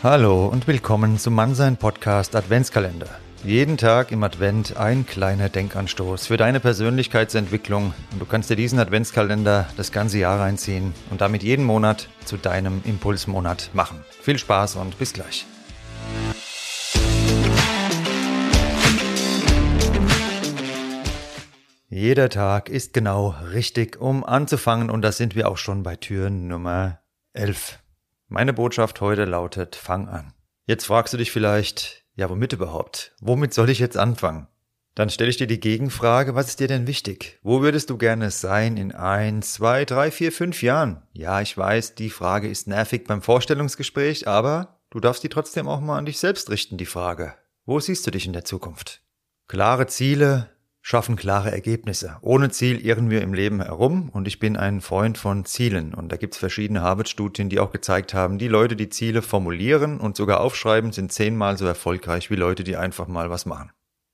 Hallo und willkommen zum Mannsein Podcast Adventskalender. Jeden Tag im Advent ein kleiner Denkanstoß für deine Persönlichkeitsentwicklung und du kannst dir diesen Adventskalender das ganze Jahr reinziehen und damit jeden Monat zu deinem Impulsmonat machen. Viel Spaß und bis gleich. Jeder Tag ist genau richtig, um anzufangen und da sind wir auch schon bei Tür Nummer 11. Meine Botschaft heute lautet, fang an. Jetzt fragst du dich vielleicht, ja, womit überhaupt? Womit soll ich jetzt anfangen? Dann stelle ich dir die Gegenfrage, was ist dir denn wichtig? Wo würdest du gerne sein in ein, zwei, drei, vier, fünf Jahren? Ja, ich weiß, die Frage ist nervig beim Vorstellungsgespräch, aber du darfst die trotzdem auch mal an dich selbst richten, die Frage. Wo siehst du dich in der Zukunft? Klare Ziele, schaffen klare Ergebnisse. Ohne Ziel irren wir im Leben herum und ich bin ein Freund von Zielen. Und da gibt's verschiedene Harvard-Studien, die auch gezeigt haben, die Leute, die Ziele formulieren und sogar aufschreiben, sind zehnmal so erfolgreich wie Leute, die einfach mal was machen.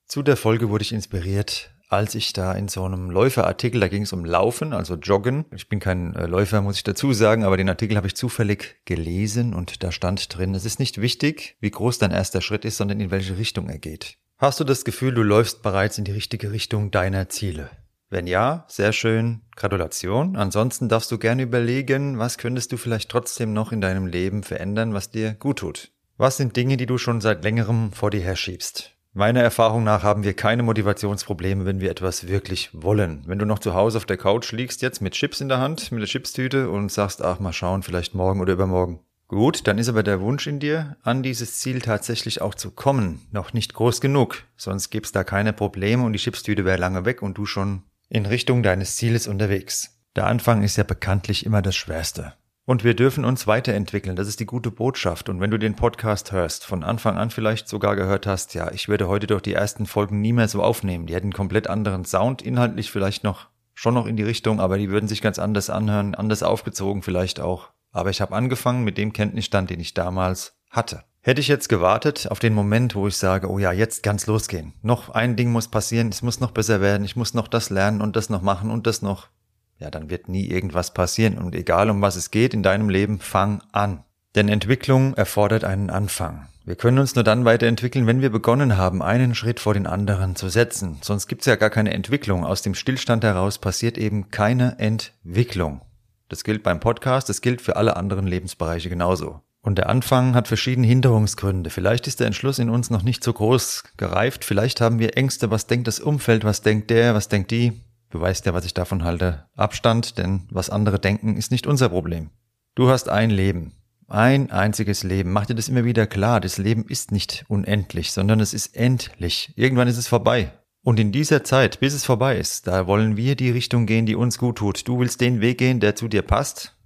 Zu der Folge wurde ich inspiriert, als ich da in so einem Läuferartikel, da ging es um Laufen, also Joggen. Ich bin kein äh, Läufer, muss ich dazu sagen, aber den Artikel habe ich zufällig gelesen und da stand drin, es ist nicht wichtig, wie groß dein erster Schritt ist, sondern in welche Richtung er geht. Hast du das Gefühl, du läufst bereits in die richtige Richtung deiner Ziele? Wenn ja, sehr schön, Gratulation. Ansonsten darfst du gerne überlegen, was könntest du vielleicht trotzdem noch in deinem Leben verändern, was dir gut tut. Was sind Dinge, die du schon seit längerem vor dir herschiebst? Meiner Erfahrung nach haben wir keine Motivationsprobleme, wenn wir etwas wirklich wollen. Wenn du noch zu Hause auf der Couch liegst, jetzt mit Chips in der Hand, mit der Chipstüte und sagst, ach mal schauen, vielleicht morgen oder übermorgen. Gut, dann ist aber der Wunsch in dir, an dieses Ziel tatsächlich auch zu kommen, noch nicht groß genug. Sonst gibt's da keine Probleme und die Chipstüte wäre lange weg und du schon in Richtung deines Zieles unterwegs. Der Anfang ist ja bekanntlich immer das Schwerste. Und wir dürfen uns weiterentwickeln, das ist die gute Botschaft. Und wenn du den Podcast hörst, von Anfang an vielleicht sogar gehört hast, ja, ich würde heute doch die ersten Folgen nie mehr so aufnehmen. Die hätten komplett anderen Sound, inhaltlich vielleicht noch schon noch in die Richtung, aber die würden sich ganz anders anhören, anders aufgezogen vielleicht auch. Aber ich habe angefangen mit dem Kenntnisstand, den ich damals hatte. Hätte ich jetzt gewartet auf den Moment, wo ich sage, oh ja, jetzt kann's losgehen. Noch ein Ding muss passieren, es muss noch besser werden, ich muss noch das lernen und das noch machen und das noch. Ja, dann wird nie irgendwas passieren. Und egal um was es geht in deinem Leben, fang an. Denn Entwicklung erfordert einen Anfang. Wir können uns nur dann weiterentwickeln, wenn wir begonnen haben, einen Schritt vor den anderen zu setzen. Sonst gibt's ja gar keine Entwicklung. Aus dem Stillstand heraus passiert eben keine Entwicklung. Das gilt beim Podcast, das gilt für alle anderen Lebensbereiche genauso. Und der Anfang hat verschiedene Hinderungsgründe. Vielleicht ist der Entschluss in uns noch nicht so groß gereift. Vielleicht haben wir Ängste. Was denkt das Umfeld? Was denkt der? Was denkt die? Du weißt ja, was ich davon halte. Abstand, denn was andere denken, ist nicht unser Problem. Du hast ein Leben. Ein einziges Leben. Mach dir das immer wieder klar. Das Leben ist nicht unendlich, sondern es ist endlich. Irgendwann ist es vorbei. Und in dieser Zeit, bis es vorbei ist, da wollen wir die Richtung gehen, die uns gut tut. Du willst den Weg gehen, der zu dir passt,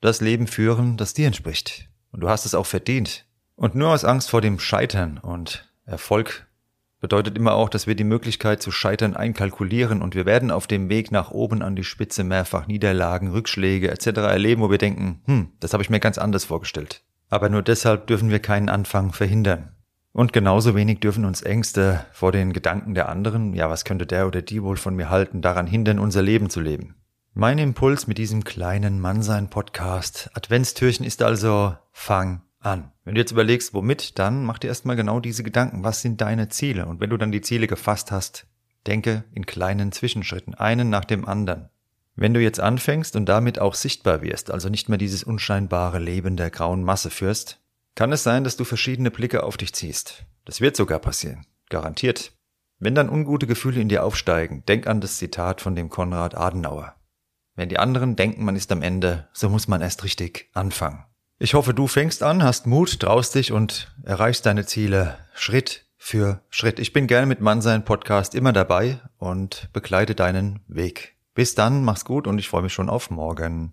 das Leben führen, das dir entspricht. Und du hast es auch verdient. Und nur aus Angst vor dem Scheitern und Erfolg bedeutet immer auch, dass wir die Möglichkeit zu scheitern einkalkulieren und wir werden auf dem Weg nach oben an die Spitze mehrfach Niederlagen, Rückschläge etc. erleben, wo wir denken, hm, das habe ich mir ganz anders vorgestellt. Aber nur deshalb dürfen wir keinen Anfang verhindern. Und genauso wenig dürfen uns Ängste vor den Gedanken der anderen, ja, was könnte der oder die wohl von mir halten, daran hindern, unser Leben zu leben. Mein Impuls mit diesem kleinen Mannsein-Podcast Adventstürchen ist also, fang an. Wenn du jetzt überlegst, womit, dann mach dir erstmal genau diese Gedanken. Was sind deine Ziele? Und wenn du dann die Ziele gefasst hast, denke in kleinen Zwischenschritten, einen nach dem anderen. Wenn du jetzt anfängst und damit auch sichtbar wirst, also nicht mehr dieses unscheinbare Leben der grauen Masse führst, kann es sein, dass du verschiedene Blicke auf dich ziehst. Das wird sogar passieren. Garantiert. Wenn dann ungute Gefühle in dir aufsteigen, denk an das Zitat von dem Konrad Adenauer. Wenn die anderen denken, man ist am Ende, so muss man erst richtig anfangen. Ich hoffe, du fängst an, hast Mut, traust dich und erreichst deine Ziele Schritt für Schritt. Ich bin gerne mit Mannsein Podcast immer dabei und begleite deinen Weg. Bis dann, mach's gut und ich freue mich schon auf morgen.